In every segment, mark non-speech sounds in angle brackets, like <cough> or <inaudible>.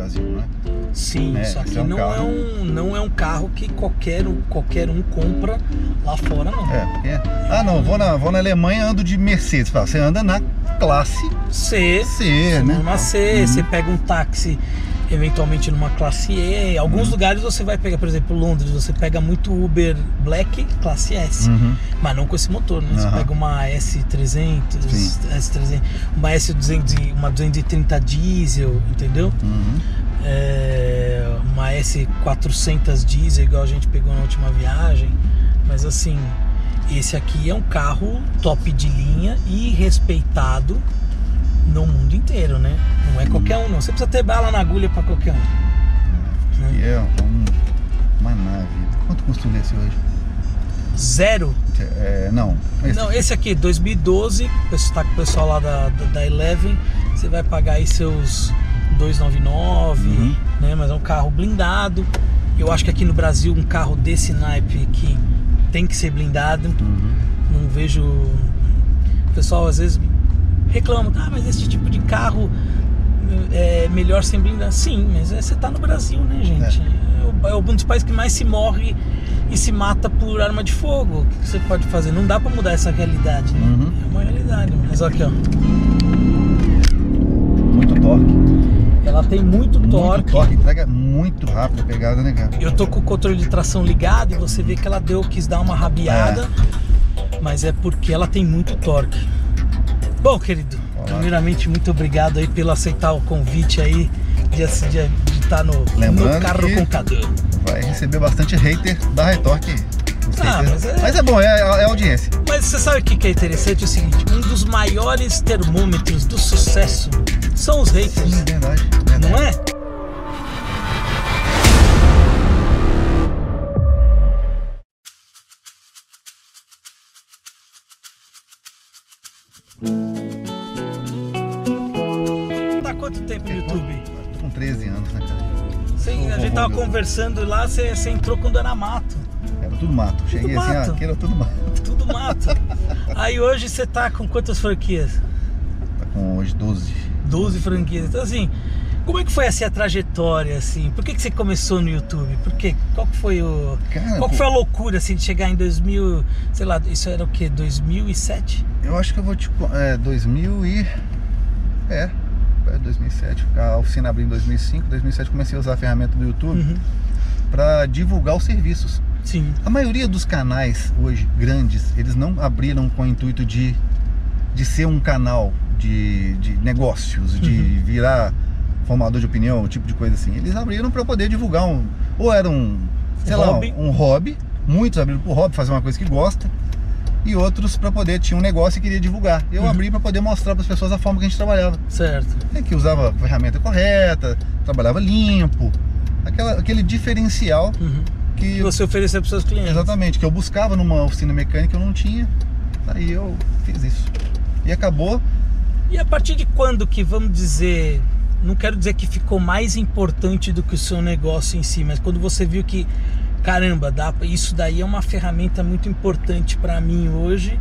Brasil, né? Sim, É, só que é um não, é carro- um, não é um carro que qualquer, um- qualquer um compra lá fora, não. É, porque. Ah, não, vou na, vou na Alemanha ando de Mercedes. Você anda na classe C, C, né? numa C, Uhum. você pega um táxi eventualmente numa classe E. Alguns Uhum. lugares você vai pegar, por exemplo, Londres, você pega muito Uber Black, classe S. Uhum. Mas não com esse motor, né? Você Aham. pega uma S300, Sim. S300, uma S200, e- uma 230 diesel, entendeu? Uhum. É, uma S400 diesel, igual a gente pegou na última viagem. Mas assim, esse aqui é um carro top de linha e respeitado no mundo inteiro, né? Não é qualquer um, não. Você precisa ter bala na agulha para qualquer um. E é um, uma nave. Quanto custa um desse hoje? Zero. É, não. Esse Não, esse aqui, 2012, você tá com o pessoal lá da, da, da Eleven, você vai pagar aí seus 299, Uhum. né? Mas é um carro blindado. Eu acho que aqui no Brasil um carro desse naipe que tem que ser blindado. Uhum. Não vejo. O pessoal às vezes reclama, ah, mas esse tipo de carro é melhor sem blindar. Sim, mas é- você tá no Brasil, né, gente? É. o- é um dos países que mais se morre e se mata por arma de fogo. O que você pode fazer? Não dá pra mudar essa realidade, né? Uhum. É uma realidade. Mas olha aqui, ó. Muito torque. Ela tem muito Muito torque. torque. Entrega muito rápido a pegada, né, cara? Eu tô com o controle de tração ligado e você vê que ela deu, quis dar uma rabiada, mas é porque ela tem muito torque. Bom, querido, Olá. primeiramente muito obrigado aí pelo aceitar o convite aí de estar no, Lembrando no carro com Cadu. Vai receber bastante hater da Retorque. Ah, mas é- mas é bom, é, é audiência. Mas você sabe o que que é interessante? É o seguinte, um dos maiores termômetros do sucesso são os haters, Sim, verdade. verdade. não é? No YouTube? Tô com 13 anos, né, cara? Você- a gente tava conversando lá, você, você entrou quando era mato. Era tudo mato. Cheguei assim, mato. ah, aqui era tudo mato. <laughs> Tudo mato. Aí hoje você tá com quantas franquias? Tá com hoje 12. 12 franquias. Então assim, como é que foi assim a trajetória assim? Por que, que você começou no YouTube? Por quê? Qual que foi o Cara, Qual que foi a loucura assim de chegar em 2000, sei lá, isso era o quê? 2007? eu acho que eu vou te. co- É, 2000 e. É. é 2007. A oficina abriu em 2005. 2007 comecei a usar a ferramenta do YouTube Uhum. para divulgar os serviços. Sim. A maioria dos canais hoje grandes, eles não abriram com o intuito de, de ser um canal de, de negócios, de Uhum. virar formador de opinião, tipo de coisa assim. Eles abriram para poder divulgar um. Ou era um, sei lá, Hobby. um hobby. Muitos abriram por hobby, fazer uma coisa que gosta. E outros para poder, tinha um negócio e queria divulgar. Eu Uhum. abri para poder mostrar para as pessoas a forma que a gente trabalhava. Certo. É que usava a ferramenta correta, trabalhava limpo. Aquela, aquele diferencial Uhum. que Que você ofereceu para seus clientes. Exatamente, que eu buscava numa oficina mecânica eu não tinha. Aí eu fiz isso. E acabou. E a partir de quando que, vamos dizer, não quero dizer que ficou mais importante do que o seu negócio em si, mas quando você viu que, caramba, dá, isso daí é uma ferramenta muito importante para mim hoje,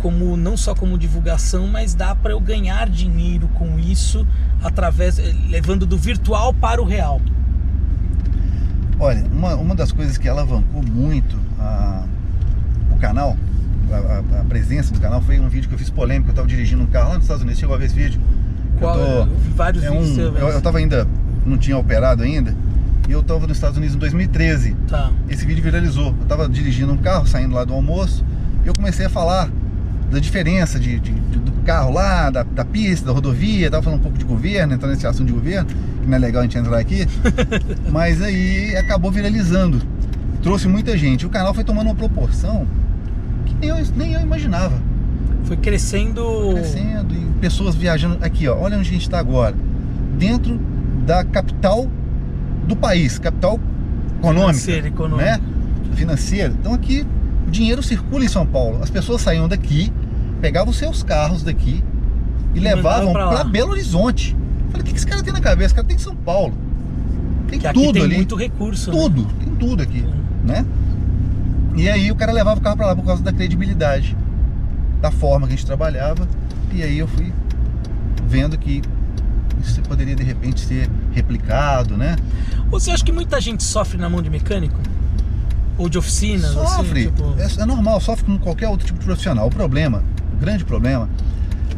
como não só como divulgação, mas dá para eu ganhar dinheiro com isso através eh, levando do virtual para o real. Olha, uma, uma das coisas que alavancou muito a- o canal, a, a- presença do canal, foi um vídeo que eu fiz polêmico. Eu estava dirigindo um carro lá nos Estados Unidos. Chegou a ver esse vídeo? Qual- eu, eu vi vários é vídeos um, seus, eu, eu tava ainda, não tinha operado ainda. E eu estava nos Estados Unidos em 2013. Tá. esse vídeo viralizou. Eu tava dirigindo um carro, saindo lá do almoço, e eu comecei a falar da diferença de, de- de- do carro lá, da, da pista, da rodovia, tava falando um pouco de governo, entrando nesse assunto de governo, que não é legal a gente entrar aqui, <laughs> mas aí acabou viralizando. Trouxe muita gente. O canal foi tomando uma proporção que nem eu, nem eu imaginava. Foi crescendo. Crescendo e pessoas viajando. Aqui, ó, olha onde a gente está agora. Dentro da capital do país, capital econômica Financeira, econômica. né? Financeira. Então aqui o dinheiro circula em São Paulo. As pessoas saíam daqui, pegavam seus carros daqui e, E levavam para Belo Horizonte. Falei, o que que esse cara tem na cabeça? Esse cara tem São Paulo. Tem Que tudo tem ali. muito recurso. né? Tudo, tem tudo aqui, né? E aí o cara levava o carro para lá por causa da credibilidade, da forma que a gente trabalhava. E aí eu fui vendo que isso poderia de repente ser replicado, né? Você acha que muita gente sofre na mão de mecânico? Ou de oficinas? Sofre. Assim, tipo... é, é, normal, sofre como qualquer outro tipo de profissional. O problema, o grande problema,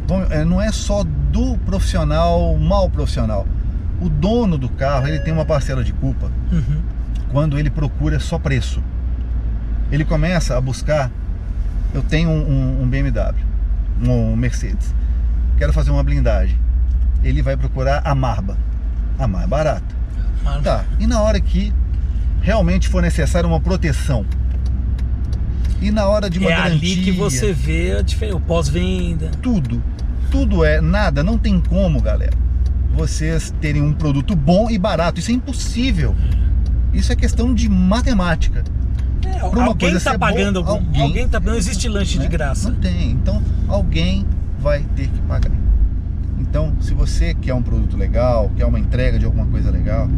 bom, é, não é só do profissional mal profissional. O dono do carro, ele tem uma parcela de culpa Uhum. quando ele procura só preço. Ele começa a buscar. Eu tenho um, um- um BMW, um Mercedes. Quero fazer uma blindagem. Ele vai procurar a Marba, a mais barata. Mas- Tá. E na hora que realmente for necessária uma proteção. E na hora de uma é garantia. ali que você vê a diferença, o pós-venda. Tudo. Tudo é nada. Não tem como, galera. Vocês terem um produto bom e barato. Isso é impossível. Isso é questão de matemática. É, alguém tá ser pagando algum. alguém- Alguém tá Não existe lanche né? de graça. Não tem. Então alguém vai ter que pagar. Então, se você quer um produto legal, quer uma entrega de alguma coisa legal,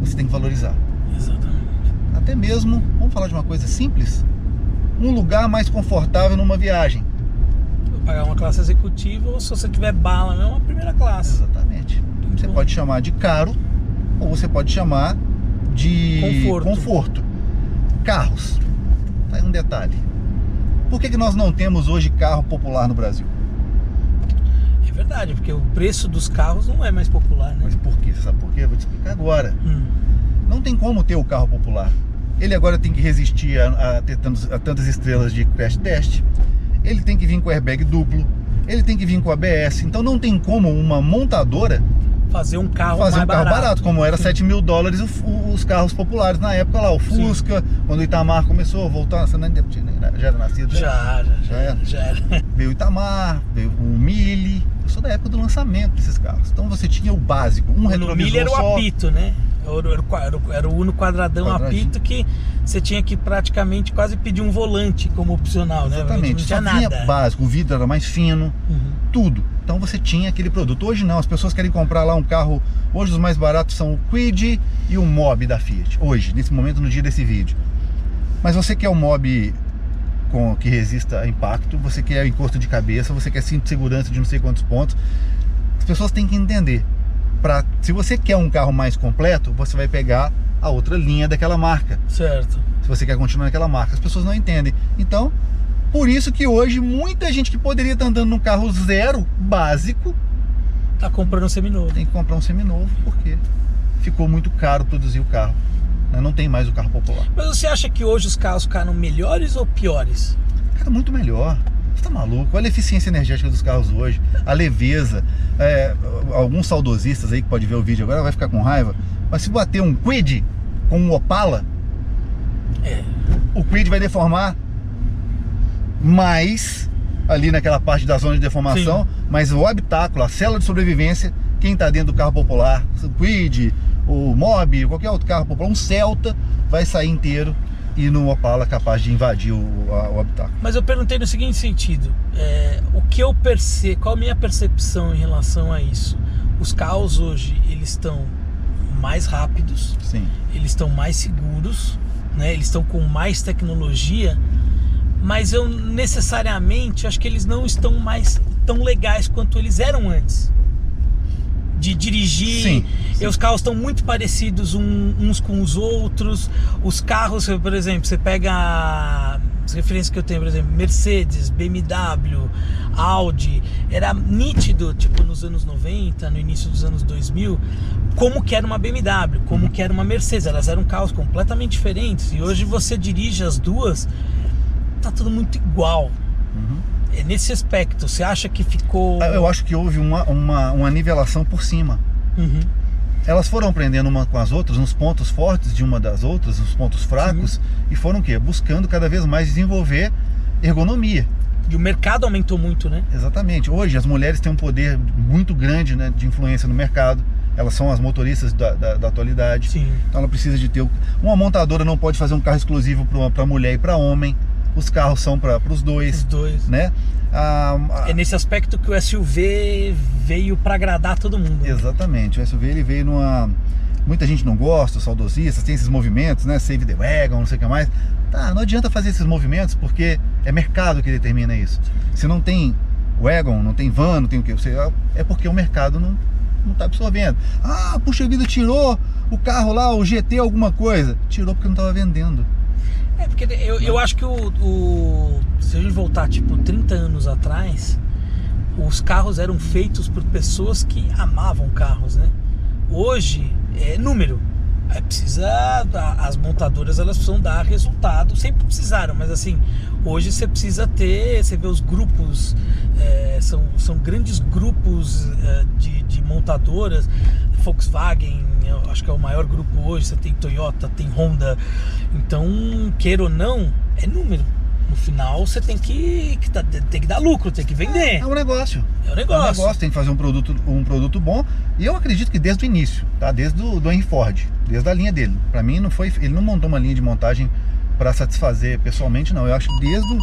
você tem que valorizar. Exatamente. Até mesmo, vamos falar de uma coisa simples, um lugar mais confortável numa viagem. Vou pagar uma classe executiva ou se você tiver bala, não, uma primeira classe. Exatamente. Você bom. pode chamar de caro ou você pode chamar de Conforto. conforto. Carros. Tá aí um detalhe. Por que, que nós não temos hoje carro popular no Brasil? Verdade, porque o preço dos carros não é mais popular, né? Mas por quê? Você sabe por quê? Eu vou te explicar agora. Hum. Não tem como ter o carro popular. Ele agora tem que resistir a, a ter tantos- a tantas estrelas de crash test. Ele tem que vir com airbag duplo. Ele tem que vir com ABS. Então não tem como uma montadora Fazer um carro fazer um carro barato, como era Sim. 7 mil dólares os carros populares na época lá. O Sim. Fusca, quando o Itamar começou a voltar, você nem, nem- já era nascido? né? Já, já, já, era? já era. Veio o Itamar, veio o Mille. Eu sou da época do lançamento desses carros. Então você tinha o básico, um O retrovisor milho era o só. apito, né? Era, o- o o- o Uno quadradão apito que você tinha que praticamente quase pedir um volante como opcional, né? Exatamente, Não só tinha vinha nada. básico, o vidro era mais fino, Uhum. tudo. Então você tinha aquele produto. Hoje não, as pessoas querem comprar lá um carro. Hoje os mais baratos são o Quid e o Mob da Fiat. Hoje, nesse momento, no dia desse vídeo. Mas você quer um Mob com, que resista a impacto, você quer encosto de cabeça, você quer cinto de segurança de não sei quantos pontos. As pessoas têm que entender. Pra, se você quer um carro mais completo, você vai pegar a outra linha daquela marca Certo. se você quer continuar naquela marca. As pessoas não entendem. Então, por isso que hoje muita gente que poderia estar andando num carro zero, básico, Tá comprando um seminovo. tem que comprar um seminovo, porque ficou muito caro produzir o carro. Né? Não tem mais o carro popular. Mas você acha que hoje os carros ficaram melhores ou piores? Cara, muito melhor. Você tá maluco? Olha a eficiência energética dos carros hoje, a leveza. É, alguns saudosistas aí que pode ver o vídeo agora vai ficar com raiva. Mas se bater um Quid com um Opala, É. o Quid vai deformar mais ali naquela parte da zona de deformação, mas o habitáculo, a célula de sobrevivência, quem está dentro do carro popular, o Quid, o Mob, qualquer outro carro popular, um Celta, vai sair inteiro e no Opala capaz de invadir o, a- o habitáculo. Mas eu perguntei no seguinte sentido: é, o que eu percebo, qual a minha percepção em relação a isso? Os carros hoje eles estão mais rápidos, Sim. eles estão mais seguros, né? Eles estão com mais tecnologia, mas eu necessariamente acho que eles não estão mais tão legais quanto eles eram antes. De dirigir, Sim, e os carros estão muito parecidos um- uns com os outros. Os carros, por exemplo, você pega as referências que eu tenho, por exemplo, Mercedes, BMW, Audi, era nítido, tipo nos anos 90, no início dos anos 2000, como que era uma BMW, como que era uma Mercedes. Elas eram carros completamente diferentes. E hoje você dirige as duas, tá tudo muito igual. Uhum. É nesse aspecto, você acha que ficou. Ah, Eu acho que houve uma, uma, uma nivelação por cima. Uhum. Elas foram aprendendo uma com as outras, nos pontos fortes de uma das outras, nos pontos fracos, e foram o quê? Buscando cada vez mais desenvolver ergonomia. E o mercado aumentou muito, né? Exatamente. Hoje as mulheres têm um poder muito grande né, de influência no mercado. Elas são as motoristas da, da, da atualidade. Sim. Então ela precisa de ter. Uma montadora não pode fazer um carro exclusivo para mulher e para homem. Os carros são para os Os dois, dois. né? Ah, ah, É nesse aspecto que o SUV veio para agradar todo mundo. né? Exatamente. O SUV ele veio numa. muita gente não gosta, os saudosistas, tem esses movimentos, né? Save the Wagon, não sei o que mais. Tá, não adianta fazer esses movimentos porque é mercado que determina isso. Se não tem wagon, não tem van, não tem o que, você, é porque o mercado não não está absorvendo. Ah, puxa vida, tirou o carro lá, o GT alguma coisa. Tirou porque não estava vendendo. É, porque eu, eu acho que o, o, Se a gente voltar, tipo, 30 anos atrás, os carros eram feitos por pessoas que amavam carros, né? Hoje é número. É, precisa. As montadoras elas precisam dar resultado. Sempre precisaram, mas assim, hoje você precisa ter. Você vê os grupos, é, são, são grandes grupos é, de, de montadoras. Volkswagen, acho que é o maior grupo hoje. Você tem Toyota, tem Honda. Então, queira ou não, é número no final você tem que, que tá, tem que dar lucro, tem que vender. É, um negócio. É um negócio. É um negócio, tem que fazer um produto, um produto bom. E eu acredito que desde o início, tá? Desde o do Henry Ford, desde a linha dele. Para mim não foi, ele não montou uma linha de montagem para satisfazer pessoalmente, não. Eu acho que desde o,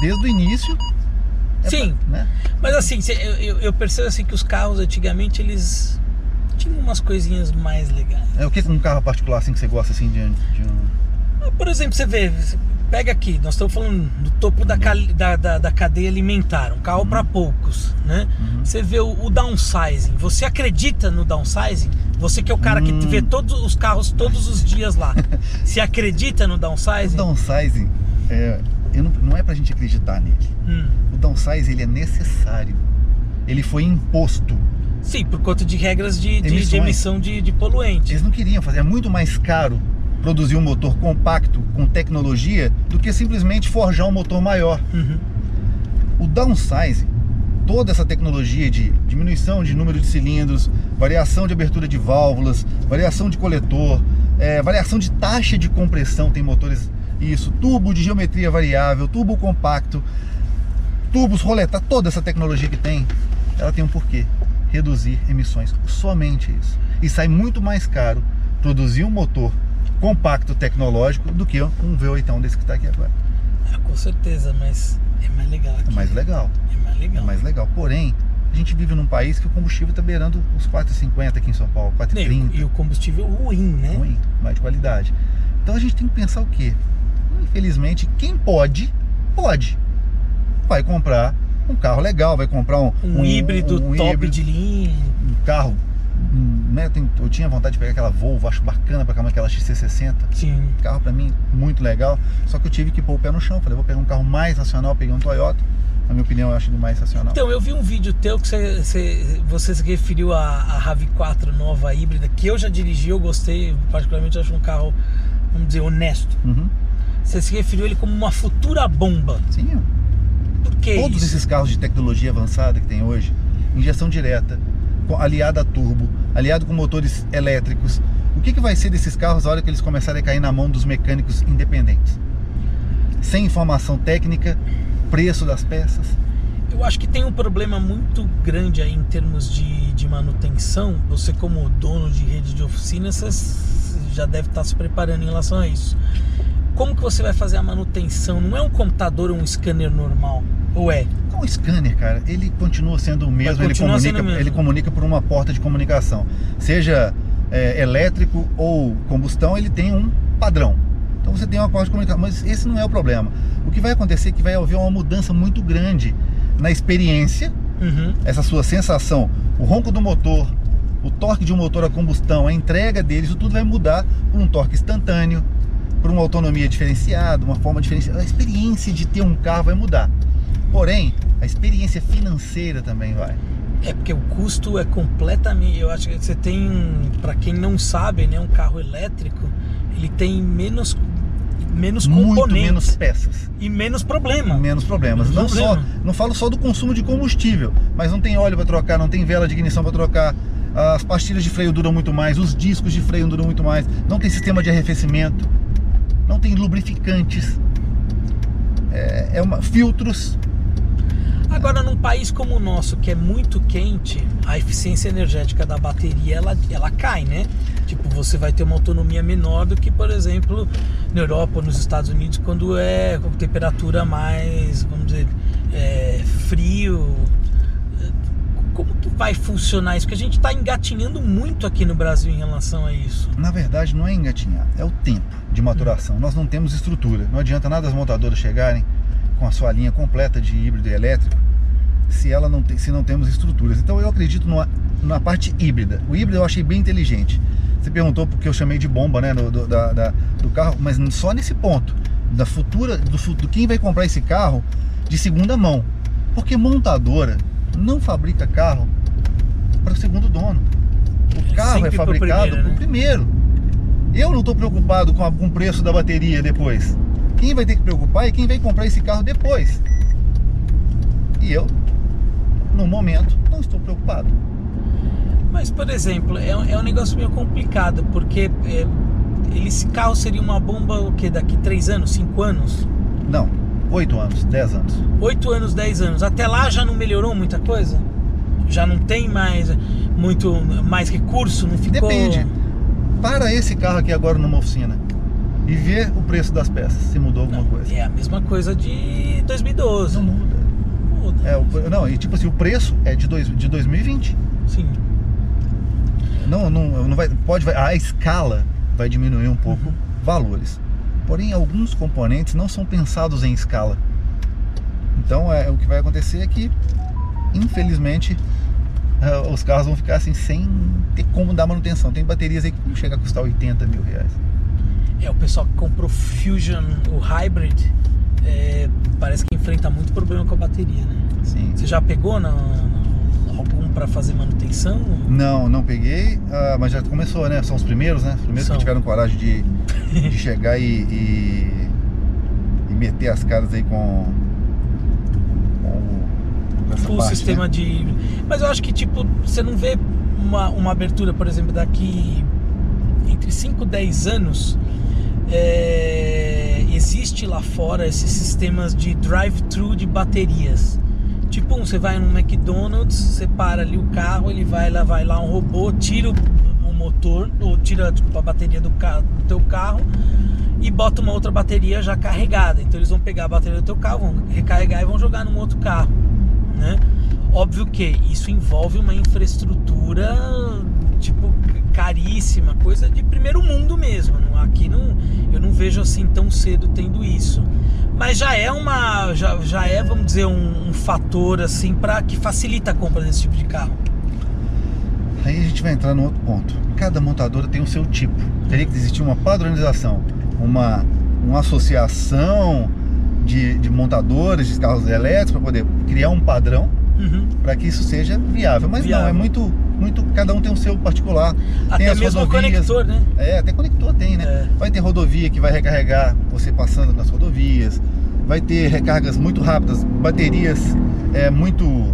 desde o início é Sim, pra, né? mas assim, eu, eu, percebo assim que os carros antigamente eles tinham umas coisinhas mais legais. É o que um carro particular assim que você gosta assim de, de um... Por exemplo, você vê, pega aqui, nós estamos falando do topo da, da, da, da cadeia alimentar, um carro uhum. para poucos, né? Uhum. Você vê o, o, downsizing, você acredita no downsizing? Você que é o cara que vê hum. todos os carros todos os dias lá, <laughs> você acredita no downsizing? O downsizing, é, não, não é pra gente acreditar nele. Hum. O downsizing, ele é necessário. Ele foi imposto. Sim, por conta de regras de, de, de emissão de, de poluentes. Eles não queriam fazer, é muito mais caro produzir um motor compacto com tecnologia do que simplesmente forjar um motor maior. Uhum. O downsizing, toda essa tecnologia de diminuição de número de cilindros, variação de abertura de válvulas, variação de coletor, é, variação de taxa de compressão, tem motores isso, tubo de geometria variável, tubo compacto, tubos roletar, toda essa tecnologia que tem, ela tem um porquê, reduzir emissões, somente isso. E sai muito mais caro produzir um motor compacto tecnológico do que um V8 desse que está aqui agora. Ah, com certeza, mas é mais legal aqui. É mais legal. É mais legal. É mais legal. Porém, a gente vive num país que o combustível está beirando os 4,50 aqui em São Paulo, 4,30. E o combustível ruim, né? Ruim, mais de qualidade. Então a gente tem que pensar o quê? Infelizmente, quem pode, pode. Vai comprar um carro legal, vai comprar um, um, um híbrido um, top híbrido, de linha. Um carro né, eu tinha vontade de pegar aquela Volvo, acho bacana cá, aquela XC60. Sim. Carro pra mim muito legal. Só que eu tive que pôr o pé no chão. Falei, vou pegar um carro mais racional, peguei um Toyota. Na minha opinião, eu acho ele mais racional. Então, eu vi um vídeo teu que você, você, você se referiu à, à RAV4 nova híbrida, que eu já dirigi, eu gostei, particularmente acho um carro, vamos dizer, honesto. Uhum. Você se referiu ele como uma futura bomba. Sim. Que Todos isso? esses carros de tecnologia avançada que tem hoje, injeção direta, aliada a turbo, aliado com motores elétricos. O que, que vai ser desses carros na hora que eles começarem a cair na mão dos mecânicos independentes? Sem informação técnica, preço das peças. Eu acho que tem um problema muito grande aí em termos de, de manutenção. Você, como dono de rede de oficinas, já deve estar se preparando em relação a isso. Como que você vai fazer a manutenção? Não é um computador ou um scanner normal? Ou é? O scanner, cara, ele continua sendo o mesmo, ele comunica, mesmo. ele comunica por uma porta de comunicação. Seja é, elétrico ou combustão, ele tem um padrão. Então você tem uma porta de comunicação, mas esse não é o problema. O que vai acontecer é que vai haver uma mudança muito grande na experiência, uhum. essa sua sensação, o ronco do motor, o torque de um motor a combustão, a entrega deles, isso tudo vai mudar por um torque instantâneo, por uma autonomia diferenciada, uma forma diferenciada. A experiência de ter um carro vai mudar. Porém, a experiência financeira também vai. É porque o custo é completamente. Eu acho que você tem, para quem não sabe, né, um carro elétrico, ele tem menos menos muito menos peças e menos problema. Menos problemas. Menos não problema. só, não falo só do consumo de combustível, mas não tem óleo para trocar, não tem vela de ignição para trocar. As pastilhas de freio duram muito mais, os discos de freio duram muito mais, não tem sistema de arrefecimento, não tem lubrificantes, é, é uma filtros Agora, num país como o nosso, que é muito quente, a eficiência energética da bateria ela, ela cai, né? Tipo, você vai ter uma autonomia menor do que, por exemplo, na Europa ou nos Estados Unidos, quando é com temperatura mais, vamos dizer, é, frio. Vai funcionar isso? Porque a gente está engatinhando muito aqui no Brasil em relação a isso. Na verdade, não é engatinhar, é o tempo de maturação. Nós não temos estrutura. Não adianta nada as montadoras chegarem com a sua linha completa de híbrido e elétrico se ela não tem, se não temos estruturas. Então eu acredito numa, numa parte híbrida. O híbrido eu achei bem inteligente. Você perguntou porque eu chamei de bomba, né, do, do, da, da, do carro, mas só nesse ponto da futura do, do quem vai comprar esse carro de segunda mão, porque montadora não fabrica carro para o segundo dono. O É carro é sempre pro fabricado para primeiro, o né? primeiro. Eu não estou preocupado com, a- com o preço da bateria depois. Quem vai ter que preocupar é quem vai comprar esse carro depois. E eu, no momento, não estou preocupado. Mas, por exemplo, é, um- é um negócio meio complicado, porque é, esse carro seria uma bomba o quê? Daqui 3 anos, 5 anos? Não, 8 anos, 10 anos. 8 anos, 10 anos. Até lá já não melhorou muita coisa? Já não tem mais muito mais recurso? Não ficou. Depende. Para esse carro aqui agora numa oficina e ver o preço das peças, se mudou alguma coisa. É a mesma coisa de 2012. Não muda. muda. É, o- não, e tipo assim, o preço é de, dois, de 2020. Sim. Não, não, não vai, pode, vai- a escala vai diminuir um pouco Uhum. valores. Porém, alguns componentes não são pensados em escala. Então, é, o que vai acontecer é que, infelizmente, os carros vão ficar assim sem ter como dar manutenção. Tem baterias aí que chega a custar 80 mil reais. É, o pessoal que comprou Fusion, o Hybrid, é, parece que enfrenta muito problema com a bateria, né? Sim. Você já pegou na, na- algum para fazer manutenção? Não, não peguei, ah, mas já começou, né? São os primeiros, né? Os primeiros São. que tiveram coragem de, de <laughs> chegar e, e, e meter as caras aí com, com essa o parte, sistema né? de. Mas eu acho que tipo, você não vê uma, uma abertura, por exemplo, daqui entre 5 e 10 anos. é, existe lá fora esses sistemas de drive-thru de baterias. Tipo, você vai num McDonald's, você para ali o carro, ele vai lá, vai lá um robô, tira o, motor, ou tira desculpa, a bateria do, ca- do teu carro e bota uma outra bateria já carregada. Então eles vão pegar a bateria do teu carro, vão recarregar e vão jogar num outro carro, né? Óbvio que isso envolve uma infraestrutura tipo caríssima, coisa de primeiro mundo mesmo. Aqui não, eu não vejo assim tão cedo tendo isso. Mas já é uma, já, já é, vamos dizer, um, um fator assim para que facilita a compra desse tipo de carro. Aí a gente vai entrar no outro ponto. Cada montadora tem o seu tipo. Teria que existir uma padronização, uma, uma associação de, de montadoras de carros elétricos para poder criar um padrão Uhum. para que isso seja viável. Mas não, Viável. é muito, muito. Cada um tem o seu particular. tem Até as mesmo rodovias. conector, né? É, até conector tem, né? É. Vai ter rodovia que vai recarregar você passando nas rodovias. Vai ter recargas muito rápidas, baterias é, muito,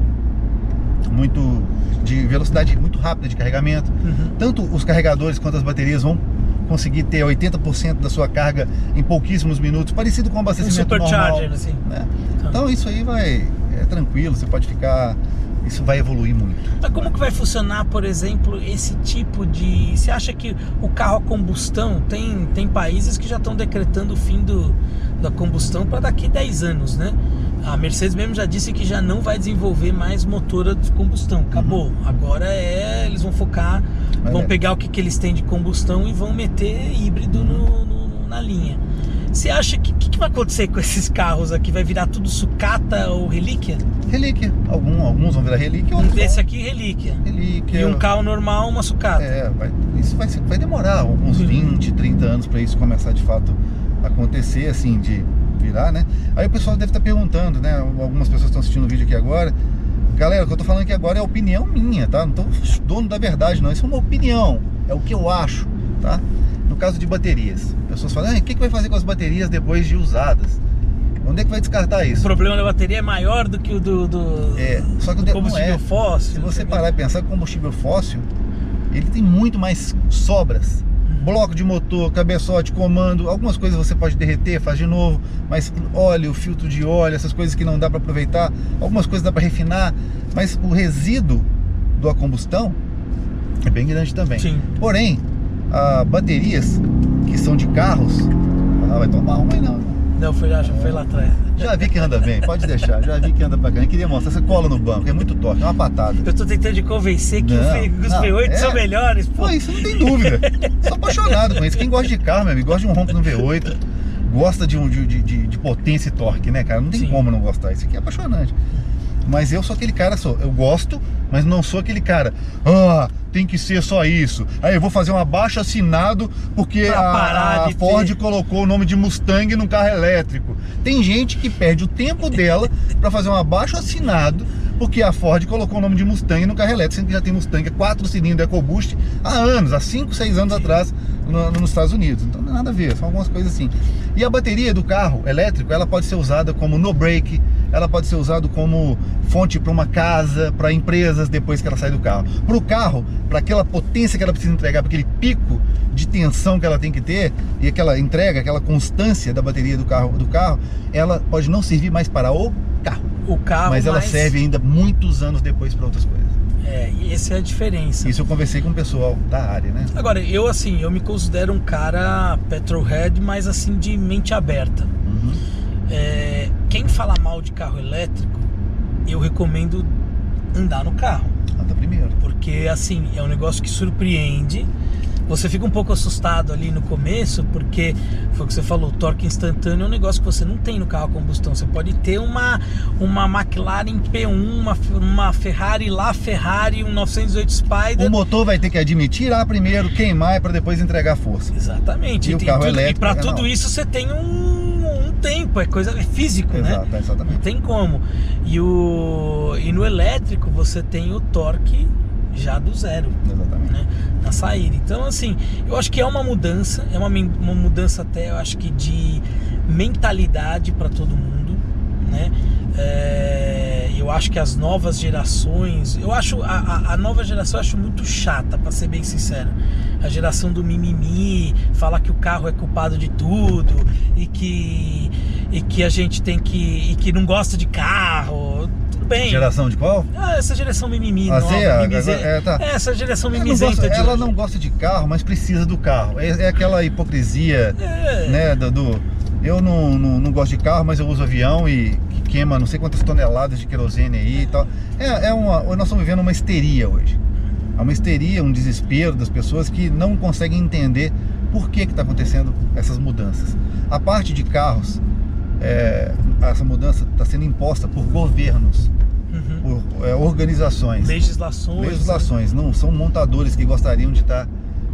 muito de velocidade muito rápida de carregamento. Uhum. Tanto os carregadores quanto as baterias vão conseguir ter 80% da sua carga em pouquíssimos minutos, parecido com um Um abastecimento normal. supercharger, assim. né? Então isso aí vai é tranquilo, você pode ficar, isso vai evoluir muito. Mas como que vai funcionar, por exemplo, esse tipo de. Você acha que o carro a combustão tem, tem países que já estão decretando o fim do, da combustão para daqui 10 anos, né? A Mercedes mesmo já disse que já não vai desenvolver mais motor de combustão. Acabou. Agora é. Eles vão focar, Mas vão é. pegar o que, que eles têm de combustão e vão meter híbrido no- no- na linha. Você acha que o que, que vai acontecer com esses carros aqui? Vai virar tudo sucata ou relíquia? Relíquia, Algum, alguns vão virar relíquia, Um desse vão- aqui, relíquia. relíquia. E um carro normal, uma sucata. É, vai, isso vai, vai demorar uns Uhum. 20, 30 anos para isso começar de fato a acontecer, assim, de né? Aí o pessoal deve estar perguntando, né? Algumas pessoas estão assistindo o vídeo aqui agora. Galera, o que eu tô falando aqui agora é opinião minha, tá? Não tô dono da verdade, não. Isso é uma opinião. É o que eu acho, tá? No caso de baterias. Pessoas falam, ah, o que, que vai fazer com as baterias depois de usadas? Onde é que vai descartar O isso? problema da bateria é maior do que o do, do, É, só que do não combustível é. fóssil. Se você o parar e pensar que o combustível fóssil, ele tem muito mais sobras. Bloco de motor, cabeçote, comando, algumas coisas você pode derreter, faz de novo, mas óleo, filtro de óleo, essas coisas que não dá para aproveitar, algumas coisas dá para refinar, mas o resíduo da combustão é bem grande também. Sim. Porém, ah, baterias que são de carros, ah, vai tomar uma aí não. Não, foi, já, foi lá atrás. Já vi que anda bem, pode deixar. Já vi que anda bacana. Eu queria mostrar. Você cola no banco, é muito torque, é uma patada. Eu tô tentando de convencer que Não, os não, V8 é. são melhores, pô. Pô, isso não tem dúvida. Sou apaixonado com isso. Quem gosta de carro, meu amigo, gosta de um ronco no V8, gosta de, um, de, de, de- de potência e torque, né, cara? Não tem Sim. como não gostar. Isso aqui é apaixonante. Mas eu sou aquele cara, sou. Eu gosto, mas não sou aquele cara. Ah, tem que ser só isso. Aí eu vou fazer um abaixo assinado porque a, a Ford ter. colocou o nome de Mustang num carro elétrico. Tem gente que perde o tempo dela pra fazer um abaixo assinado porque a Ford colocou o nome de Mustang no carro elétrico, sendo que já tem Mustang 4 cilindros EcoBoost há anos, há 5, 6 anos atrás no- nos Estados Unidos. Então não tem nada a ver, são algumas coisas assim. E a bateria do carro elétrico, ela pode ser usada como no break, ela pode ser usada como fonte para uma casa, para empresas depois que ela sai do carro. Para o carro, para aquela potência que ela precisa entregar, para aquele pico de tensão que ela tem que ter e aquela entrega, aquela constância da bateria do carro, do carro, ela pode não servir mais para o carro, O carro mas ela mais- serve ainda muitos anos depois para outras coisas. É, e essa é a diferença. Isso eu conversei com o pessoal da área, né? Agora, eu assim, eu me considero um cara petrolhead, mas assim, de mente aberta. Uhum. É, quem fala mal de carro elétrico, eu recomendo andar no carro. Anda primeiro. Porque assim, é um negócio que surpreende. Você fica um pouco assustado ali no começo, porque foi o que você falou, o torque instantâneo é um negócio que você não tem no carro a combustão. Você pode ter uma, uma McLaren P1, uma, uma Ferrari lá, Ferrari, um 908 Spider. O motor vai ter que admitir tirar primeiro, queimar para depois entregar força. Exatamente. E o tem carro tudo- elétrico e para tudo isso você tem um, um tempo, é coisa é físico, né? Exato, Não exatamente. tem como. E, o, e no elétrico você tem o torque já do zero. Exatamente. né, na saída. Então, assim, eu acho que é uma mudança, é uma, uma mudança até, eu acho que de mentalidade para todo mundo, né? É, eu acho que as novas gerações, eu acho a, a- a nova geração eu acho muito chata, para ser bem sincero. A geração do mimimi, falar que o carro é culpado de tudo e que e que a gente tem que e que não gosta de carro. Bem. Geração de qual? Ah, essa geração mimimi, Ah, nova, sim, a- mimize- é, tá. Essa geração Ela não, mimizenta gosta, de ela não gosta de carro, mas precisa do carro. É, é aquela hipocrisia, É. né, do, do- eu não, não, não gosto de carro, mas eu uso avião e que queima não sei quantas toneladas de querosene aí e tal. É, é uma, nós estamos vivendo uma histeria hoje. É uma histeria, um desespero das pessoas que não conseguem entender por que está acontecendo essas mudanças. A parte de carros, é, essa mudança está sendo imposta por governos, Uhum. por é, organizações. Legislações. Legislações, não são montadores que gostariam de estar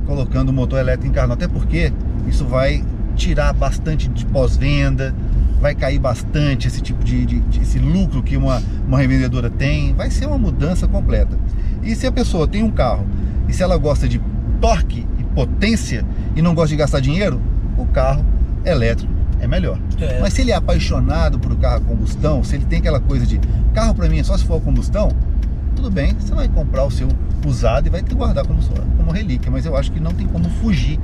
colocando o motor elétrico em carro, até porque isso vai tirar bastante de pós-venda, vai cair bastante esse tipo de, de- de- esse lucro que uma, uma revendedora tem, vai ser uma mudança completa. E se a pessoa tem um carro e se ela gosta de torque e potência e não gosta de gastar dinheiro, o carro elétrico é melhor. É. Mas se ele é apaixonado por carro a combustão, se ele tem aquela coisa de carro para mim é só se for a combustão, tudo bem, você vai comprar o seu usado e vai te guardar como, como relíquia, mas eu acho que não tem como fugir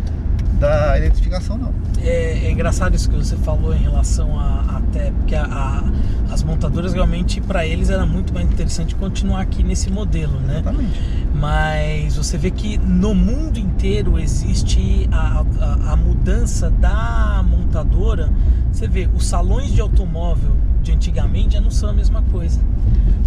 da eletrificação não. É, é engraçado isso que você falou em relação a até porque a- a- as montadoras realmente para eles era muito mais interessante continuar aqui nesse modelo, né? Exatamente. Mas você vê que no mundo inteiro existe a, a, a mudança da montadora. Você vê, os salões de automóvel de antigamente já não são a mesma coisa.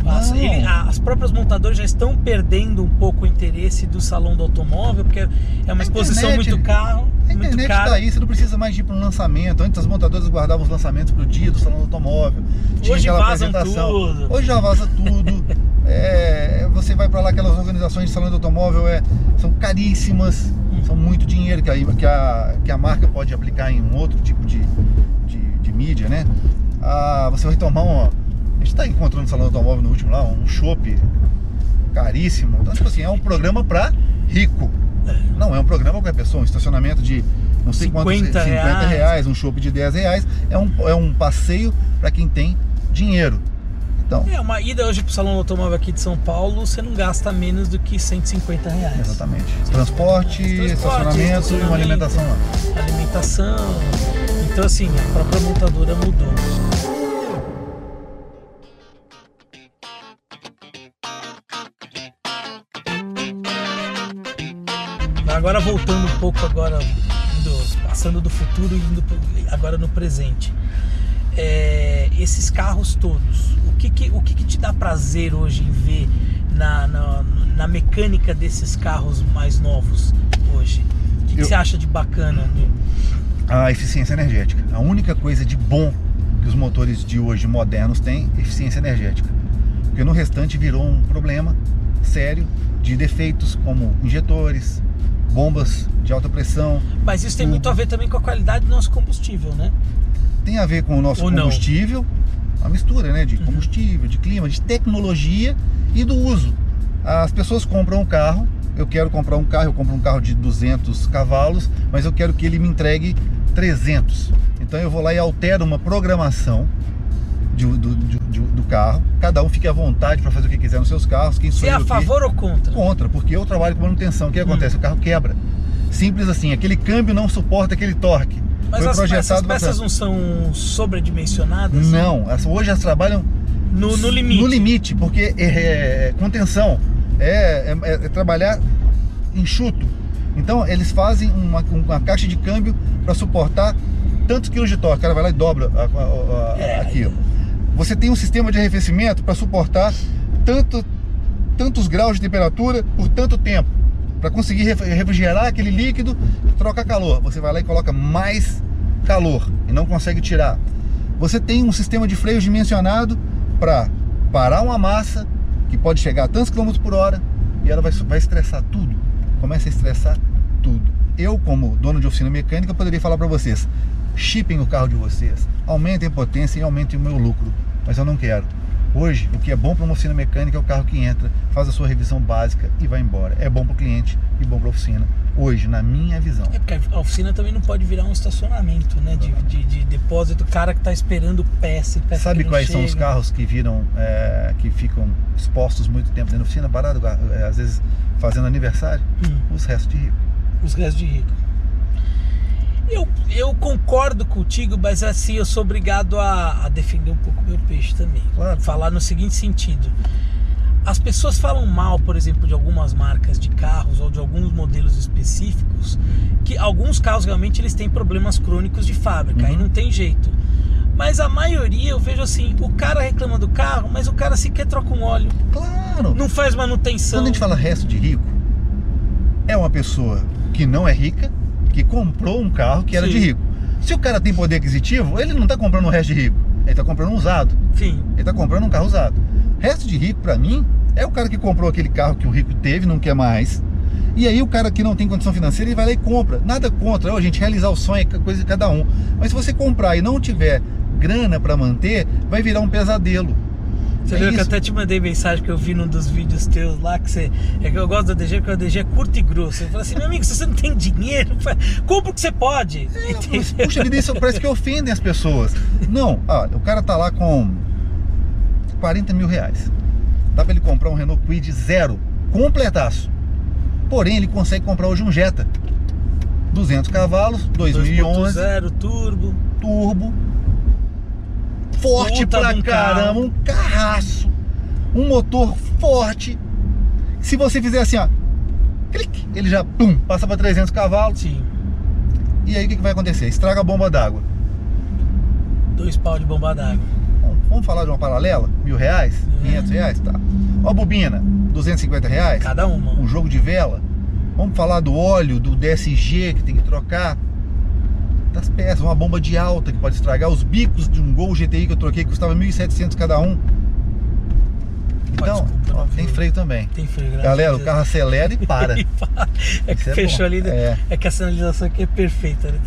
As, Não. ele- as próprias montadoras já estão perdendo um pouco o interesse do salão do automóvel, porque é uma A exposição internet- muito carro, A internet caro. está aí, você não precisa mais de ir para um lançamento. Antes as montadoras guardavam os lançamentos para o dia do salão do automóvel. Tinha Hoje aquela apresentação. tudo. Hoje já vaza tudo. <laughs> É, você vai para lá, aquelas organizações de salão do automóvel é, são caríssimas, são muito dinheiro que a, que, a, que a marca pode aplicar em um outro tipo de, de, de mídia, né? Ah, você vai tomar um. A gente está encontrando no salão do automóvel no último lá, um chopp caríssimo. Então, tipo assim, é um programa para rico. Não é um programa para pessoa, um estacionamento de não sei quantos 50 50 reais, um chopp de 10 reais. É um, é um passeio para quem tem dinheiro. Então, É, uma ida hoje pro salão do automóvel aqui de São Paulo, você não gasta menos do que 150 reais. exatamente. Transporte, Transporte, estacionamento e uma estacionamento. alimentação lá. Alimentação. Então assim, a própria montadora mudou. Agora voltando um pouco agora, indo- passando do futuro e indo agora no presente. é, esses carros todos, o que que, o que que te dá prazer hoje em ver na, na, na mecânica desses carros mais novos hoje? O que, que Eu- você acha de bacana? né? A eficiência energética. A única coisa de bom que os motores de hoje modernos têm é eficiência energética. Porque no restante virou um problema sério de defeitos como injetores, bombas de alta pressão. Mas isso tem Uhum. muito a ver também com a qualidade do nosso combustível, né? Tem a ver com o nosso Ou não? combustível, a mistura né, de combustível, de clima, de tecnologia e do uso. As pessoas compram um carro, eu quero comprar um carro, eu compro um carro de 200 cavalos, mas eu quero que ele me entregue 300. Então eu vou lá e altero uma programação de- do, de- do carro. Cada um fique à vontade para fazer o que quiser nos seus carros. Quem sou Você é a aqui? favor ou contra? Contra, porque eu trabalho com manutenção. O que acontece? O carro quebra. Simples assim, aquele câmbio não suporta aquele torque. Mas Foi as, essas projetado pra- peças não são sobredimensionadas? Não, as- hoje elas trabalham No, no limite. No limite, porque é, é contenção, é, é- é trabalhar enxuto. Então eles fazem uma, uma caixa de câmbio para suportar tantos quilos de torque. O cara vai lá e dobra a- a- a- É. aquilo. Você tem um sistema de arrefecimento para suportar tanto, tantos graus de temperatura por tanto tempo. Para conseguir ref- refrigerar aquele líquido, troca calor. Você vai lá e coloca mais calor e não consegue tirar. Você tem um sistema de freios dimensionado para parar uma massa que pode chegar a tantos quilômetros por hora e ela vai, vai estressar tudo. Começa a estressar tudo. Eu, como dono de oficina mecânica, poderia falar para vocês: chipem o carro de vocês, aumentem a potência e aumentem o meu lucro. Mas eu não quero. Hoje, o que é bom para uma oficina mecânica é o carro que entra, faz a sua revisão básica e vai embora. É bom para o cliente e bom para a oficina. Hoje, na minha visão. É porque a oficina também não pode virar um estacionamento, né? De, de, de depósito, o cara que tá esperando peça e peça Sabe quais são os chega. carros que viram, é, que ficam expostos muito tempo dentro da oficina, parado, é, às vezes fazendo aniversário? Hum. Os restos de rico. Os restos de rico. Eu, eu concordo contigo, mas assim, eu sou obrigado a, a defender um pouco o meu peixe também. Claro. Falar no seguinte sentido. As pessoas falam mal, por exemplo, de algumas marcas de carros ou de alguns modelos específicos, que alguns carros realmente eles têm problemas crônicos de fábrica, aí Uhum. não tem jeito. Mas a maioria eu vejo assim, o cara reclama do carro, mas o cara sequer troca um óleo, Claro! não faz manutenção. Quando a gente fala resto de rico, é uma pessoa que não é rica, que comprou um carro que era Sim. de rico. Se o cara tem poder aquisitivo, ele não está comprando um resto de rico, ele está comprando um usado. Enfim, Ele está comprando um carro usado. Resto de rico, para mim, é o cara que comprou aquele carro que o rico teve, não quer mais. E aí o cara que não tem condição financeira, ele vai lá e compra. Nada contra, ó, gente, realizar o sonho é coisa de cada um. Mas se você comprar e não tiver grana para manter, vai virar um pesadelo. Você É viu que eu isso. até te mandei mensagem que eu vi num dos vídeos teus lá, que você. É que eu gosto do DG, porque o DG é curto e grosso. Eu falei assim, meu amigo, se você não tem dinheiro, compra o que você pode. <laughs> Entendeu? Puxa vida, isso parece que ofendem as pessoas. Não, olha, o cara tá lá com 40 mil reais. Dá para ele comprar um Renault Kwid zero, completaço. Porém, ele consegue comprar hoje um Jetta. 200 cavalos, 2011, 2.0 turbo. turbo. Forte Puta pra caramba, carro. um carraço. Um motor forte. Se você fizer assim, ó, clique, ele já pum, passa para 300 cavalos. Sim. E aí o que que vai acontecer? Estraga a bomba d'água. Dois pau de bomba d'água. Vamos falar de uma paralela? Mil reais? Uhum. 500 reais? Tá. Uma bobina? 250 reais? Cada uma. Um jogo de vela? Vamos falar do óleo, do DSG que tem que trocar? Das peças, uma bomba de alta que pode estragar. Os bicos de um Gol GTI que eu troquei que custava 1.700 cada um. Então, desculpa, ó, tem freio também. Tem freio, Galera, o carro acelera <laughs> e para. é que Isso é fechou bom. ali. né? É. É. que a sinalização aqui é perfeita. Né?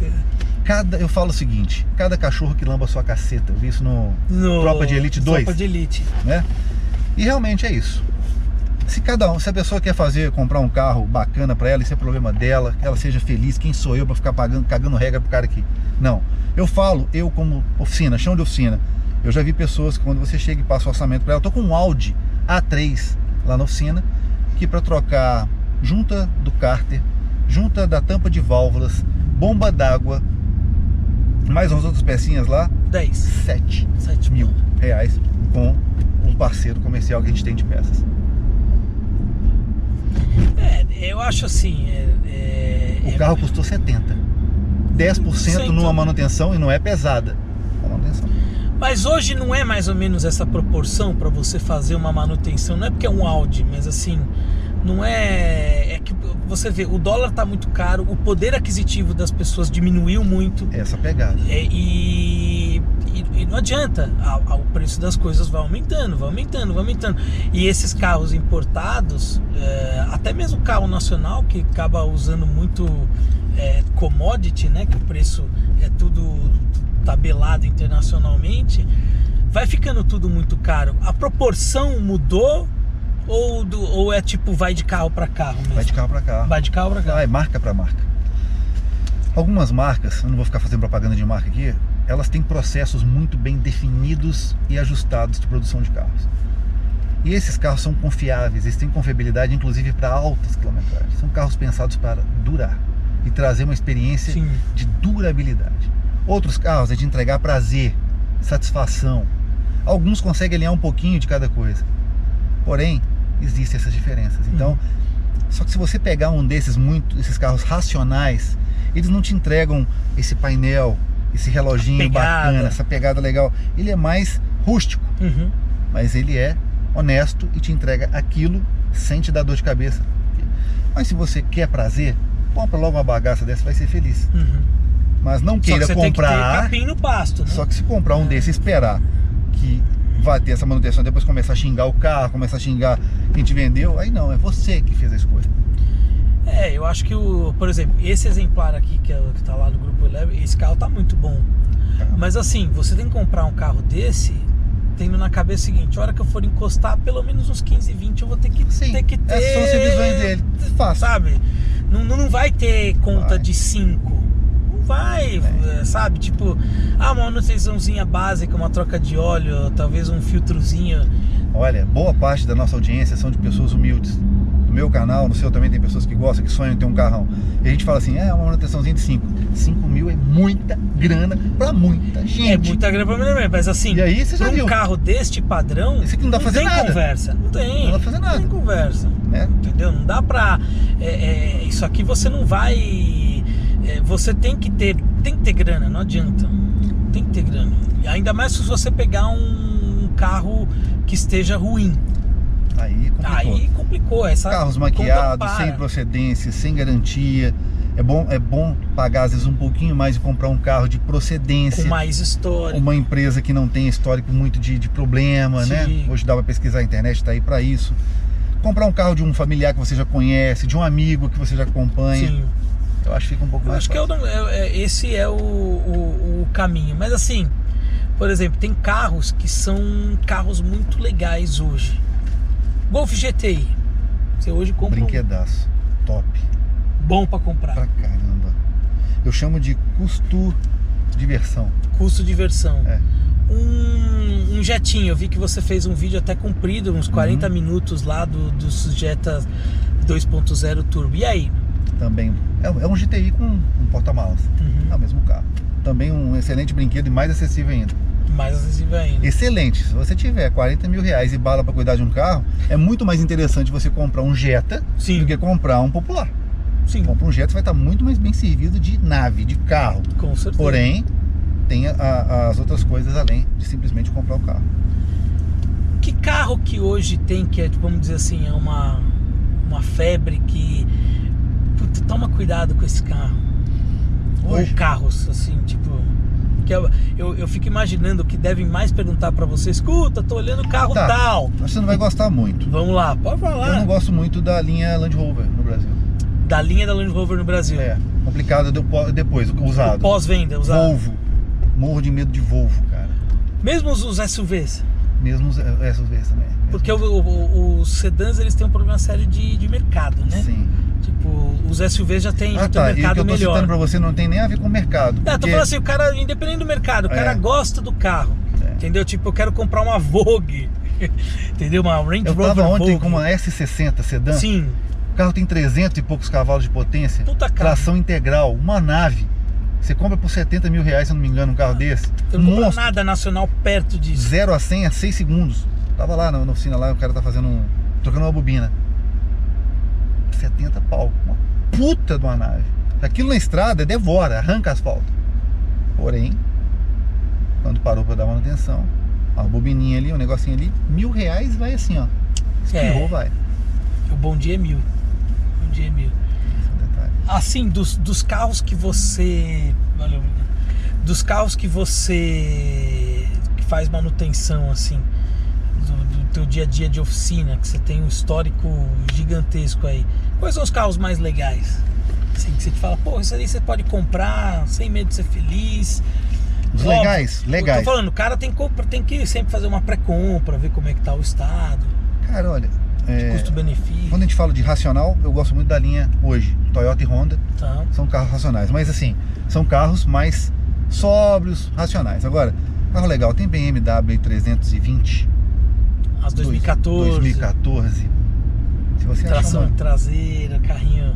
Cada, eu falo o seguinte: cada cachorro que lamba a sua caceta. Eu vi isso no, No- Tropa de Elite 2. Tropa de Elite. né? E realmente é isso. Se cada um, se a pessoa quer fazer, comprar um carro bacana para ela, isso é problema dela, que ela seja feliz, quem sou eu para ficar pagando, cagando regra pro cara aqui? Não. Eu falo, eu como oficina, chão de oficina, eu já vi pessoas que quando você chega e passa o orçamento para ela, eu tô com um Audi A3 lá na oficina, que para trocar junta do cárter, junta da tampa de válvulas, bomba d'água, mais umas outras pecinhas lá, 10. 7 7 mil reais com um parceiro comercial que a gente tem de peças. É, eu acho assim. É, é- O é- carro custou 70. 10% Cento. numa manutenção e não é pesada. É manutenção. Mas hoje não é mais ou menos essa proporção para você fazer uma manutenção. Não é porque é um Audi, mas assim, não é. É que você vê, o dólar tá muito caro, o poder aquisitivo das pessoas diminuiu muito. Essa pegada. É, e, e, e não adianta, a- a- o preço das coisas vai aumentando, vai aumentando, vai aumentando. E esses carros importados, é, até mesmo o carro nacional, que acaba usando muito é, commodity, né? Que o preço é tudo tabelado internacionalmente, vai ficando tudo muito caro. A proporção mudou ou, do- ou é tipo vai de carro para carro mesmo? Vai de carro pra carro. Vai de carro para carro. Vai, marca para marca. Algumas marcas, eu não vou ficar fazendo propaganda de marca aqui, elas têm processos muito bem definidos e ajustados de produção de carros. E esses carros são confiáveis, eles têm confiabilidade inclusive para altas quilometragens. São carros pensados para durar e trazer uma experiência Sim. de durabilidade. Outros carros é de entregar prazer, satisfação. Alguns conseguem alinhar um pouquinho de cada coisa. Porém, existem essas diferenças. Então, Uhum. só que se você pegar um desses muito, esses carros racionais, eles não te entregam esse painel, esse reloginho bacana, essa pegada legal. Ele é mais rústico, Uhum. mas ele é honesto e te entrega aquilo sem te dar dor de cabeça. Mas se você quer prazer, compra logo uma bagaça dessa, vai ser feliz. Uhum. Mas não Só que queira você tem que ter comprar. capim no pasto, né? Só que se comprar um desse e esperar que vai ter essa manutenção, depois começar a xingar o carro, começar a xingar quem te vendeu, aí não, é você que fez a escolha. É, eu acho que o, por exemplo, esse exemplar aqui que, é, que tá lá no grupo Eleven, esse carro tá muito bom. Mas assim, você tem que comprar um carro desse, tendo na cabeça o seguinte, a hora que eu for encostar, pelo menos uns 15, 20 eu vou ter que, Sim, ter, que ter. essas são as revisões dele. Fácil. Sabe? Não, não não vai ter conta Vai. de 5. Vai, é, sabe? Tipo, ah, uma manutençãozinha básica, uma troca de óleo, talvez um filtrozinho. Olha, boa parte da nossa audiência são de pessoas humildes. No meu canal, no seu também tem pessoas que gostam, que sonham em ter um carrão. E a gente fala assim, é uma manutençãozinha de 5. 5 mil é muita grana pra muita gente. É muita grana pra mim, mas assim, E aí você já pra um viu. carro deste padrão, Esse aqui não dá pra fazer tem nada. conversa. Não tem. Não dá pra fazer nada. Não tem conversa. Né? Entendeu? Não dá pra. é, é, isso aqui você não vai. É, você tem que ter. Tem que ter grana, não adianta. Tem que ter grana. E ainda mais se você pegar um carro que esteja ruim. Aí complicou. Aí complicou. Essa Carros maquiados, para. sem procedência, sem garantia. É bom, é bom pagar às vezes um pouquinho mais e comprar um carro de procedência. Com mais história. uma empresa que não tem histórico muito de, de problema, né? Sim. Hoje dá pra pesquisar, a internet tá aí pra isso. Comprar um carro de um familiar que você já conhece, de um amigo que você já acompanha. Sim. Eu acho que fica um pouco Eu mais acho que é o- fácil. é- é- esse é o, o- o caminho. Mas assim, por exemplo, tem carros que são carros muito legais hoje. Golf GTI. Você hoje compra um Brinquedaço. Top. bom para comprar. Pra caramba. Eu chamo de custo diversão. Custo de versão. É. Um, um jetinho, eu vi que você fez um vídeo até comprido, uns 40 Uhum. minutos lá do, do Jetta 2.0 Turbo. E aí? Também. É, é um GTI com um porta-malas. Uhum. É o mesmo carro. Também um excelente brinquedo e mais acessível ainda. Mais acessível ainda. Excelente. Se você tiver 40 mil reais e bala pra cuidar de um carro, é muito mais interessante você comprar um Jetta Sim. do que comprar um popular. Sim, Compra um Jetta, você vai estar muito mais bem servido de nave, de carro. com certeza. Porém, tem a- a- as outras coisas além de simplesmente comprar o carro. Que carro que hoje tem que é, vamos dizer assim, é uma, uma febre que. Puta, toma cuidado com esse carro. Hoje? Ou carros, assim, tipo. Que eu, eu, eu fico imaginando que devem mais perguntar pra você: escuta, tô olhando o carro Tá. tal. Mas você não vai gostar muito. Vamos lá, pode Eu falar. não gosto muito da linha Land Rover no Brasil. Da linha da Land Rover no Brasil. É, complicado depo- depois, usado. Pós-venda, usado. Volvo. Morro de medo de Volvo, cara. Mesmo os SUVs. Mesmo os SUVs também. Porque o- o- os sedãs eles têm um problema sério de, de mercado, né? Sim. Tipo, os SUVs já têm, já Ah têm um tá, e o que mercado eu tô melhor. citando pra você não tem nem a ver com o mercado. Não, eu tô porque- falando assim, o cara, independente do mercado, o cara É. gosta do carro. É. Entendeu? Tipo, eu quero comprar uma Vogue. <laughs> entendeu? Uma Range Eu Rover tava ontem Vogue. com uma S60 sedã. Sim. O carro tem 300 e poucos cavalos de potência. Puta carro. Tração integral, uma nave. Você compra por 70 mil reais, se eu não me engano, um carro desse. Eu não compro nada nacional perto disso. 0 a 100 a 6 segundos. Tava lá na, na oficina, lá o cara tá fazendo um. trocando uma bobina. 70 pau. Uma puta de uma nave. Aquilo na estrada devora, arranca asfalto. Porém, quando parou para dar manutenção, a bobininha ali, um negocinho ali, mil reais vai assim, ó. Espirrou, É. vai. O bom dia é mil. Bom dia é mil. Esse é o detalhe. Assim, dos, dos carros que você. Valeu. Dos carros que você. que faz manutenção, assim. Do, do teu dia a dia de oficina, que você tem um histórico gigantesco aí. Quais são os carros mais legais? Assim, que você te fala, pô, isso aí você pode comprar sem medo de ser feliz. Os Óbvio, legais, eu legais. Tô falando, o cara tem, que tem que sempre fazer uma pré-compra, ver como é que tá o estado, Cara, olha, é, custo-benefício. quando a gente fala de racional, eu gosto muito da linha hoje, Toyota e Honda, Tá. são carros racionais, mas assim, são carros mais sóbrios, racionais. Agora, carro legal, tem BMW 320, As 2014. 2014. Se você Tração uma, traseira, carrinho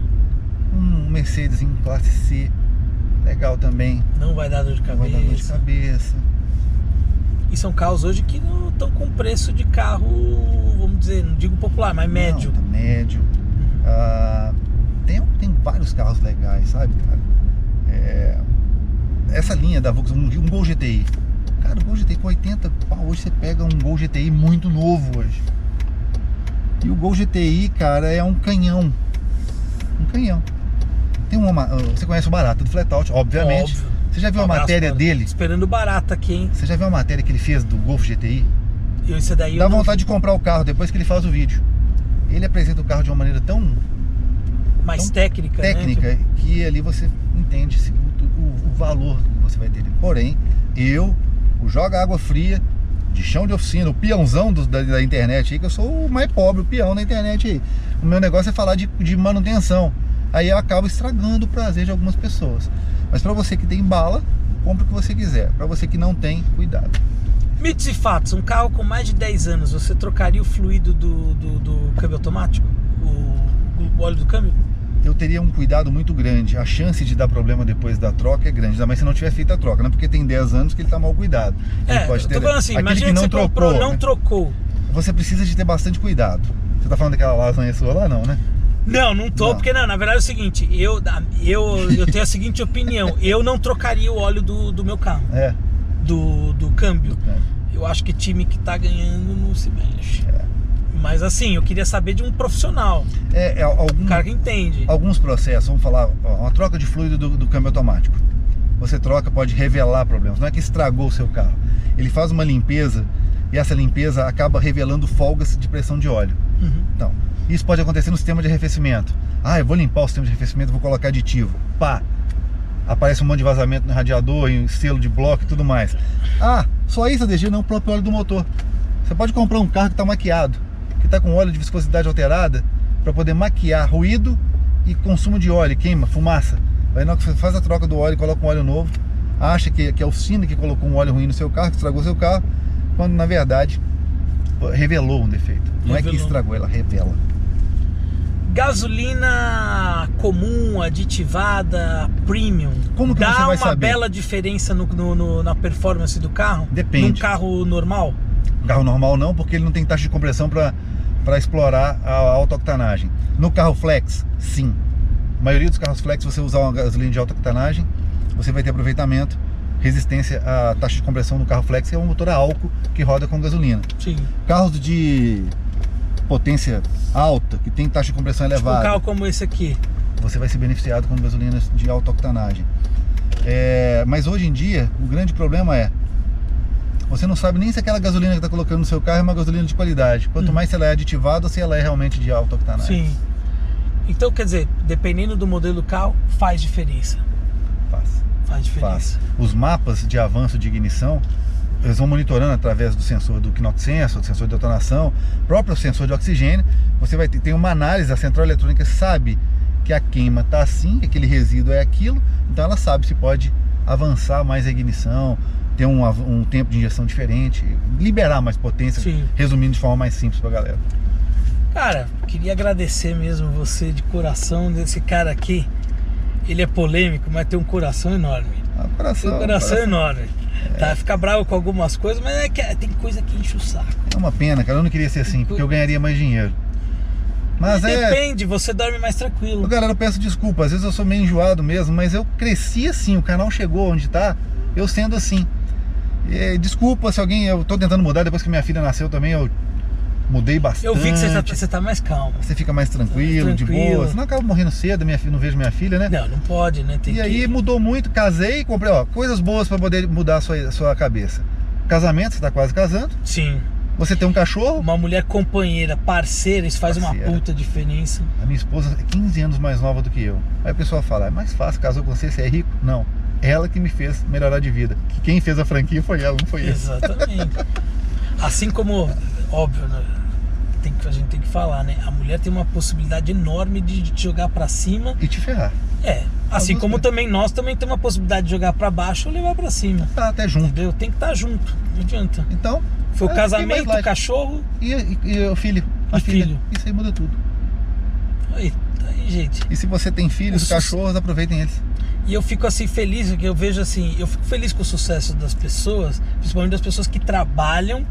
um Mercedes em classe C, legal também, não vai dar dor de não vai dar dor de cabeça. E são carros hoje que não estão com preço de carro, vamos dizer, não digo popular, mas médio. Não, tá médio. Ah, tem, tem vários carros legais, sabe, cara? É, essa linha da Volkswagen, um Gol GTI. Cara, o Gol GTI com 80 pau, hoje você pega um Gol GTI muito novo hoje. E o Gol GTI, cara, é um canhão. Um canhão. Tem uma. Você conhece o Barato do Flatout, obviamente. Óbvio. Você já viu Um a matéria cara. dele? Esperando barata aqui, hein? Você já viu a matéria que ele fez do Golf GTI? Eu, esse daí Dá eu não- vontade de comprar o carro depois que ele faz o vídeo. Ele apresenta o carro de uma maneira tão mais Então, técnica, né? técnica que ali você entende o, o- o valor que você vai ter. Porém, eu, o joga água fria, de chão de oficina, o peãozão do- da, da internet aí, que eu sou o mais pobre, o peão da internet aí. O meu negócio é falar de, de manutenção. Aí eu acabo estragando o prazer de algumas pessoas. Mas para você que tem bala, compra o que você quiser. Para você que não tem, cuidado. Mitos e fatos, um carro com mais de 10 anos, você trocaria o fluido do, do, do câmbio automático? O, o óleo do câmbio? eu teria um cuidado muito grande. A chance de dar problema depois da troca é grande, ainda mais se não tiver feito a troca, né? Porque tem 10 anos que ele está mal cuidado. Ele É, pode eu ter tô falando assim, aquele imagina que não você trocou. comprou, não né? trocou. Você precisa de ter bastante cuidado. Você tá falando daquela lasanha sua lá, não, né? Não, não tô, Não. porque não, na verdade é o seguinte, eu, eu, eu tenho a seguinte <laughs> opinião, eu não trocaria o óleo do, do meu carro, É. do, do câmbio. Eu acho que time que tá ganhando não se mexe. É. Mas assim, eu queria saber de um profissional, É, é algum, um cara que entende. alguns processos, vamos falar, ó, uma troca de fluido do, do câmbio automático. Você troca, pode revelar problemas. Não é que estragou o seu carro. Ele faz uma limpeza e essa limpeza acaba revelando folgas de pressão de óleo. Uhum. Então, isso pode acontecer no sistema de arrefecimento. Ah, eu vou limpar o sistema de arrefecimento, vou colocar aditivo. Pá! Aparece um monte de vazamento no radiador, em selo de bloco e tudo mais. Ah, só isso, ADG, não o próprio óleo do motor. Você pode comprar um carro que está maquiado, que está com óleo de viscosidade alterada, para poder maquiar ruído e consumo de óleo, queima, fumaça. Aí na hora que você faz a troca do óleo e coloca um óleo novo, acha que, que é a oficina que colocou um óleo ruim no seu carro, que estragou seu carro, quando na verdade revelou um defeito. Não é que estragou, ela revela. Gasolina comum, aditivada, premium. Como que dá você vai uma saber? bela diferença no, no- no- na performance do carro? Depende. Num carro normal? Carro normal não, porque ele não tem taxa de compressão para explorar a alta octanagem. No carro flex, sim. A maioria dos carros flex, você usar uma gasolina de alta octanagem, você vai ter aproveitamento, resistência à taxa de compressão do carro flex, que é um motor a álcool que roda com gasolina. Sim. Carros de potência alta, que tem taxa de compressão Tipo um elevada, carro como esse aqui. você vai ser beneficiado com gasolinas de alta octanagem. É, mas hoje em dia, o grande problema é você não sabe nem se aquela gasolina que está colocando no seu carro é uma gasolina de qualidade. Quanto Hum. mais se ela é aditivada, se ela é realmente de alta octanagem. Sim. Então, quer dizer, dependendo do modelo do carro, faz diferença. Faz. Faz diferença. Faz. Os mapas de avanço de ignição, eles vão monitorando através do sensor do Knox Sensor, do sensor de detonação, próprio sensor de oxigênio. Você vai ter tem uma análise, a central eletrônica sabe que a queima está assim, que aquele resíduo é aquilo, então ela sabe se pode avançar mais a ignição, ter um, um tempo de injeção diferente, liberar mais potência, Sim. resumindo de forma mais simples para a galera. Cara, queria agradecer mesmo você de coração desse cara aqui. Ele é polêmico, mas tem um coração enorme. Ah, coração, Tem um coração coração. enorme. Tá, fica bravo com algumas coisas, mas é que tem coisa que enche o saco. É uma pena, cara. Eu não queria ser assim, porque eu ganharia mais dinheiro. Mas é. Depende, você dorme mais tranquilo. Galera, eu peço desculpa, às vezes eu sou meio enjoado mesmo, mas eu cresci assim, o canal chegou onde tá, eu sendo assim. E, desculpa se alguém. Eu tô tentando mudar, depois que minha filha nasceu também, eu mudei bastante. Eu vi que você tá, você tá mais calmo. Você fica mais tranquilo, de Tranquilo. boa. Senão eu acaba morrendo cedo, minha filha, não vejo minha filha, né? Não, não pode, né? Tem e que... aí mudou muito, casei, comprei, ó, coisas boas pra poder mudar a sua, a sua cabeça. Casamento, você tá quase casando. Sim. Você tem um cachorro. Uma mulher companheira, parceira, isso faz Parceira. uma puta diferença. A minha esposa é 15 anos mais nova do que eu. Aí o pessoal fala, é mais fácil, casou com você, você é rico? Não. Ela que me fez melhorar de vida. Que quem fez a franquia foi ela, não foi eu. Exatamente. <laughs> assim como, óbvio, né? Tem que, a gente tem que falar, né? A mulher tem uma possibilidade enorme de te jogar pra cima. E te ferrar. É. Assim como também nós também temos uma possibilidade de jogar pra baixo ou levar pra cima. Tá até junto. Entendeu? Tem que estar junto. Não adianta. Então. Foi o é, casamento, o cachorro. E, e- e o filho. A filha. filho. Isso aí muda tudo. Aí, tá aí, gente. E se você tem filhos, cachorros, aproveitem eles. E eu fico assim feliz, porque eu vejo assim, eu fico feliz com o sucesso das pessoas, principalmente das pessoas que trabalham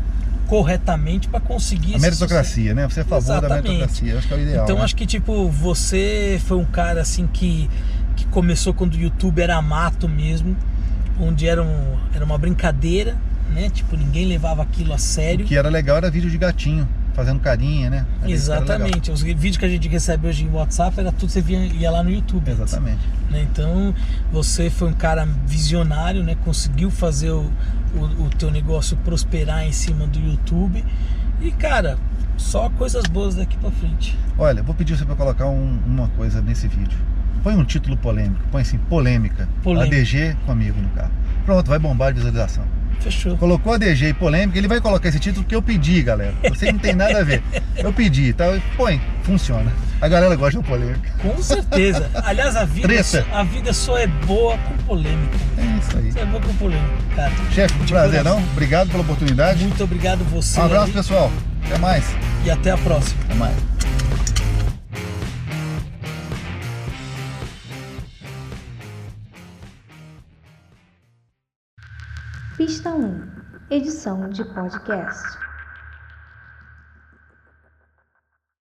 corretamente para conseguir A meritocracia, né? Você é a favor da Exatamente. meritocracia. Eu acho que é o ideal. Então né? acho que tipo, você foi um cara assim que, que começou quando o YouTube era mato mesmo, onde era, um, era uma brincadeira, né? Tipo, ninguém levava aquilo a sério. O que era legal era vídeo de gatinho, fazendo carinha, né? Era. Exatamente. Os vídeos que a gente recebe hoje em WhatsApp era tudo você via, ia lá no YouTube. Exatamente. né? Então você foi um cara visionário, né? Conseguiu fazer o, o, o teu negócio prosperar em cima do YouTube. E cara, só coisas boas daqui pra frente. Olha, vou pedir você para colocar um- uma coisa nesse vídeo. Põe um título polêmico, põe assim, polêmica. Polêmica. ADG comigo no carro. Pronto, vai bombar a visualização. Fechou. Colocou ADG e polêmica, ele vai colocar esse título que eu pedi, galera. Você não tem nada a ver. Eu pedi, tá? Põe, funciona. A galera gosta de polêmica. Com certeza. Aliás, a vida, Treta. a vida só é boa com polêmica. É isso aí. Só é boa com polêmica, cara. Chefe, um De prazer, não? Obrigado pela oportunidade. Muito obrigado você. Um abraço, aí, pessoal. Até mais. E até a próxima. Até mais. Pista 1 Edição de podcast.